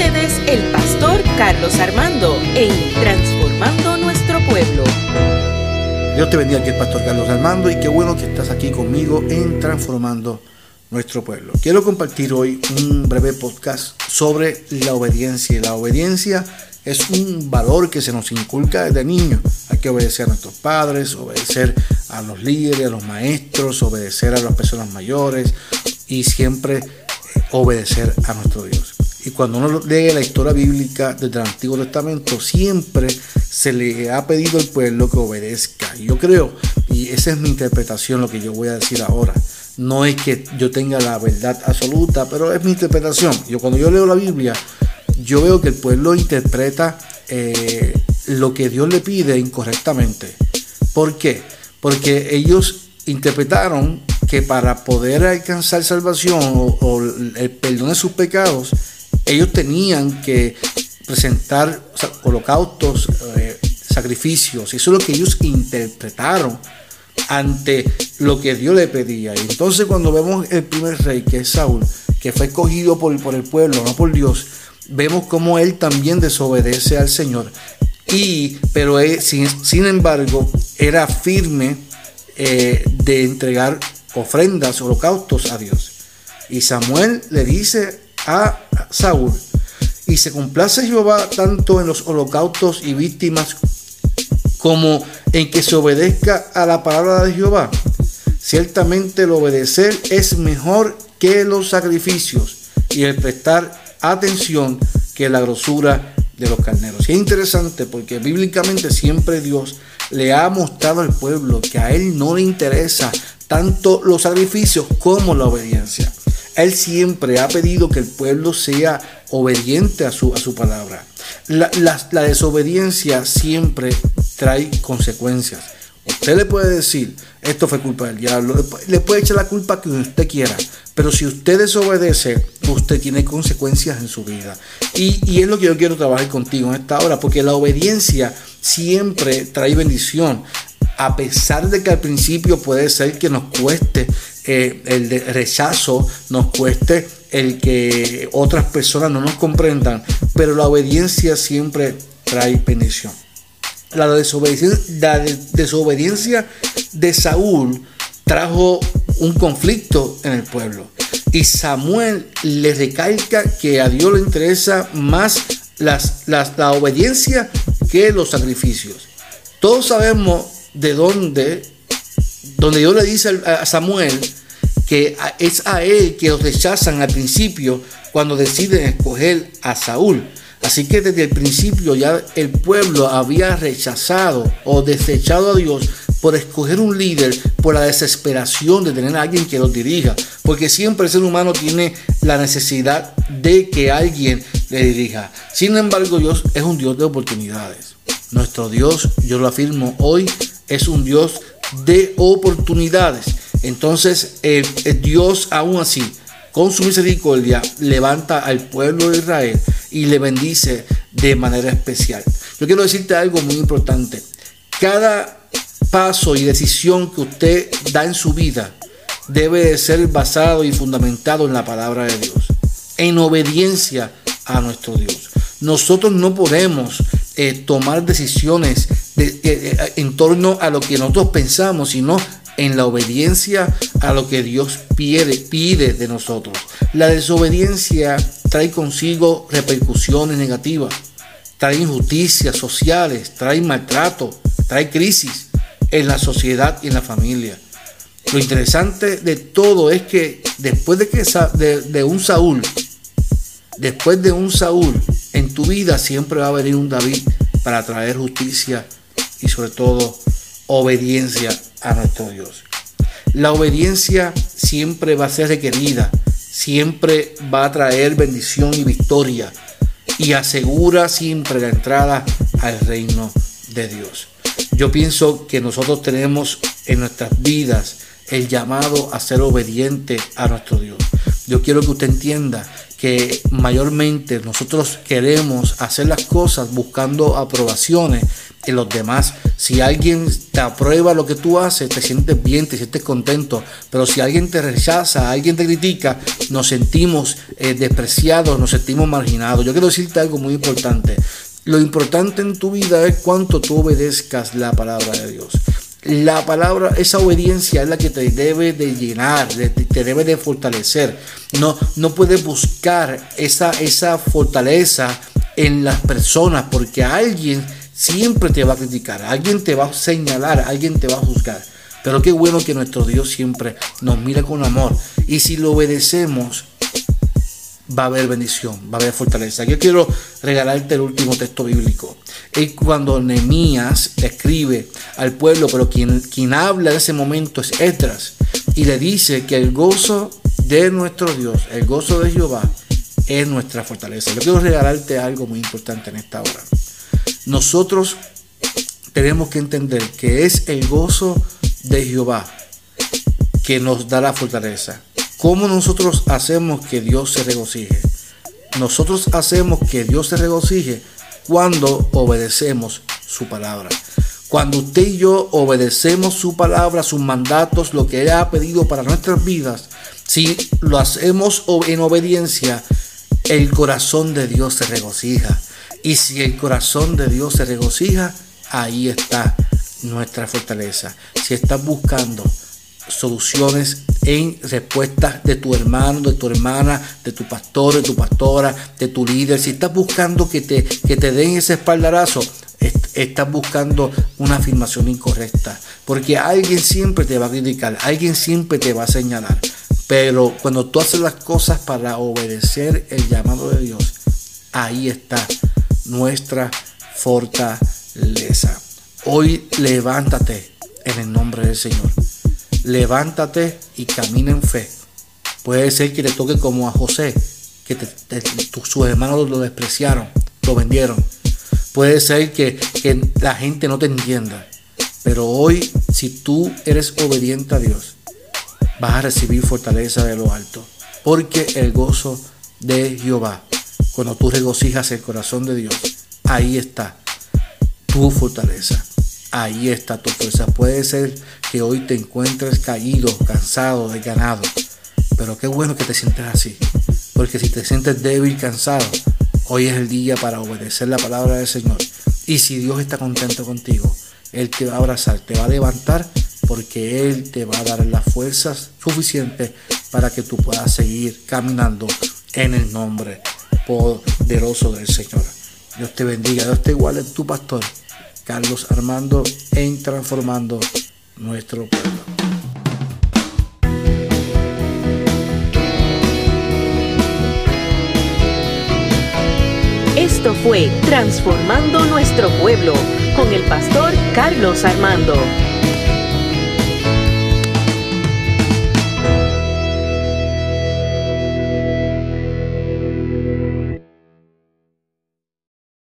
el pastor Carlos Armando en Transformando Nuestro Pueblo. Dios te bendiga aquí el pastor Carlos Armando y qué bueno que estás aquí conmigo en Transformando Nuestro Pueblo. Quiero compartir hoy un breve podcast sobre la obediencia. La obediencia es un valor que se nos inculca desde niños. Hay que obedecer a nuestros padres, obedecer a los líderes, a los maestros, obedecer a las personas mayores y siempre obedecer a nuestro Dios. Y cuando uno lee la historia bíblica desde el Antiguo Testamento, siempre se le ha pedido al pueblo que obedezca. Yo creo, y esa es mi interpretación, lo que yo voy a decir ahora. No es que yo tenga la verdad absoluta, pero es mi interpretación. Yo cuando yo leo la Biblia, yo veo que el pueblo interpreta eh, lo que Dios le pide incorrectamente. ¿Por qué? Porque ellos interpretaron que para poder alcanzar salvación o, el perdón de sus pecados, ellos tenían que presentar holocaustos, eh, sacrificios. Eso es lo que ellos interpretaron ante lo que Dios le pedía. Y entonces cuando vemos el primer rey, que es Saúl, que fue escogido por, por el pueblo, no por Dios, vemos cómo él también desobedece al Señor. Y, pero sin, embargo, era firme eh, de entregar ofrendas, holocaustos a Dios. Y Samuel le dice a Saúl, y se complace Jehová tanto en los holocaustos y víctimas como en que se obedezca a la palabra de Jehová. Ciertamente el obedecer es mejor que los sacrificios y el prestar atención que la grosura de los carneros. Y es interesante porque bíblicamente siempre Dios le ha mostrado al pueblo que a él no le interesa tanto los sacrificios como la obediencia. Él siempre ha pedido que el pueblo sea obediente a su, a su palabra. La, la desobediencia siempre trae consecuencias. Usted le puede decir, esto fue culpa del diablo, le puede echar la culpa que usted quiera, pero si usted desobedece, usted tiene consecuencias en su vida. Y, y, es lo que yo quiero trabajar contigo en esta hora, porque la obediencia siempre trae bendición a pesar de que al principio puede ser que nos cueste el rechazo, nos cueste el que otras personas no nos comprendan, pero la obediencia siempre trae bendición. La desobediencia, de Saúl trajo un conflicto en el pueblo. Y Samuel le recalca que a Dios le interesa más las, la obediencia que los sacrificios. Todos sabemos de dónde, donde Dios le dice a Samuel que es a él que los rechazan al principio cuando deciden escoger a Saúl. Así que desde el principio ya el pueblo había rechazado o desechado a Dios por escoger un líder, por la desesperación de tener a alguien que los dirija. Porque siempre el ser humano tiene la necesidad de que alguien le dirija. Sin embargo, Dios es un Dios de oportunidades. Nuestro Dios, yo lo afirmo hoy, es un Dios de oportunidades. Entonces, Dios aún así, con su misericordia, levanta al pueblo de Israel y le bendice de manera especial. Yo quiero decirte algo muy importante. Cada paso y decisión que usted da en su vida debe de ser basado y fundamentado en la palabra de Dios, en obediencia a nuestro Dios. Nosotros no podemos eh, tomar decisiones eh, eh, en torno a lo que nosotros pensamos, sino en la obediencia a lo que Dios pide, pide de nosotros. La desobediencia trae consigo repercusiones negativas, trae injusticias sociales, trae maltrato, trae crisis en la sociedad y en la familia. Lo interesante de todo es que después de, que, de un Saúl, después de un Saúl, en tu vida siempre va a venir un David para traer justicia y sobre todo obediencia a nuestro Dios. La obediencia siempre va a ser requerida, siempre va a traer bendición y victoria y asegura siempre la entrada al reino de Dios. Yo pienso que nosotros tenemos en nuestras vidas el llamado a ser obediente a nuestro Dios. Yo quiero que usted entienda que mayormente nosotros queremos hacer las cosas buscando aprobaciones en los demás. Si alguien te aprueba lo que tú haces, te sientes bien, te sientes contento. Pero si alguien te rechaza, alguien te critica, nos sentimos eh, despreciados, nos sentimos marginados. Yo quiero decirte algo muy importante. Lo importante en tu vida es cuánto tú obedezcas la palabra de Dios. La palabra, esa obediencia es la que te debe de llenar, te debe de fortalecer. No, no puedes buscar esa, esa fortaleza en las personas porque alguien siempre te va a criticar, alguien te va a señalar, alguien te va a juzgar. Pero qué bueno que nuestro Dios siempre nos mira con amor. Y si lo obedecemos, va a haber bendición, va a haber fortaleza. Yo quiero regalarte el último texto bíblico. Es cuando Nehemías escribe al pueblo, pero quien, quien habla en ese momento es Esdras. Y le dice que el gozo de nuestro Dios, el gozo de Jehová, es nuestra fortaleza. Yo quiero regalarte algo muy importante en esta hora. Nosotros tenemos que entender que es el gozo de Jehová que nos da la fortaleza. ¿Cómo nosotros hacemos que Dios se regocije? Nosotros hacemos que Dios se regocije cuando obedecemos su palabra. Cuando usted y yo obedecemos su palabra, sus mandatos, lo que Él ha pedido para nuestras vidas, si lo hacemos en obediencia, el corazón de Dios se regocija. Y si el corazón de Dios se regocija, ahí está nuestra fortaleza. Si estás buscando soluciones en respuestas de tu hermano, de tu hermana, de tu pastor, de tu pastora, de tu líder, si estás buscando que te, que te den ese espaldarazo, estás buscando una afirmación incorrecta. Porque alguien siempre te va a criticar, alguien siempre te va a señalar. Pero cuando tú haces las cosas para obedecer el llamado de Dios, ahí está nuestra fortaleza. Hoy levántate en el nombre del Señor. Levántate y camina en fe. Puede ser que te toque como a José, que sus hermanos lo despreciaron, lo vendieron. Puede ser que, que la gente no te entienda. Pero hoy, si tú eres obediente a Dios, vas a recibir fortaleza de lo alto. Porque el gozo de Jehová, cuando tú regocijas el corazón de Dios, ahí está tu fortaleza. Ahí está tu fuerza. Puede ser que hoy te encuentres caído, cansado, desganado. Pero qué bueno que te sientes así. Porque si te sientes débil, cansado, hoy es el día para obedecer la palabra del Señor. Y si Dios está contento contigo, Él te va a abrazar, te va a levantar porque Él te va a dar las fuerzas suficientes para que tú puedas seguir caminando en el nombre poderoso del Señor. Dios te bendiga, Dios te iguale tu pastor, Carlos Armando, en transformando nuestro pueblo. Esto fue Transformando Nuestro Pueblo con el pastor Carlos Armando.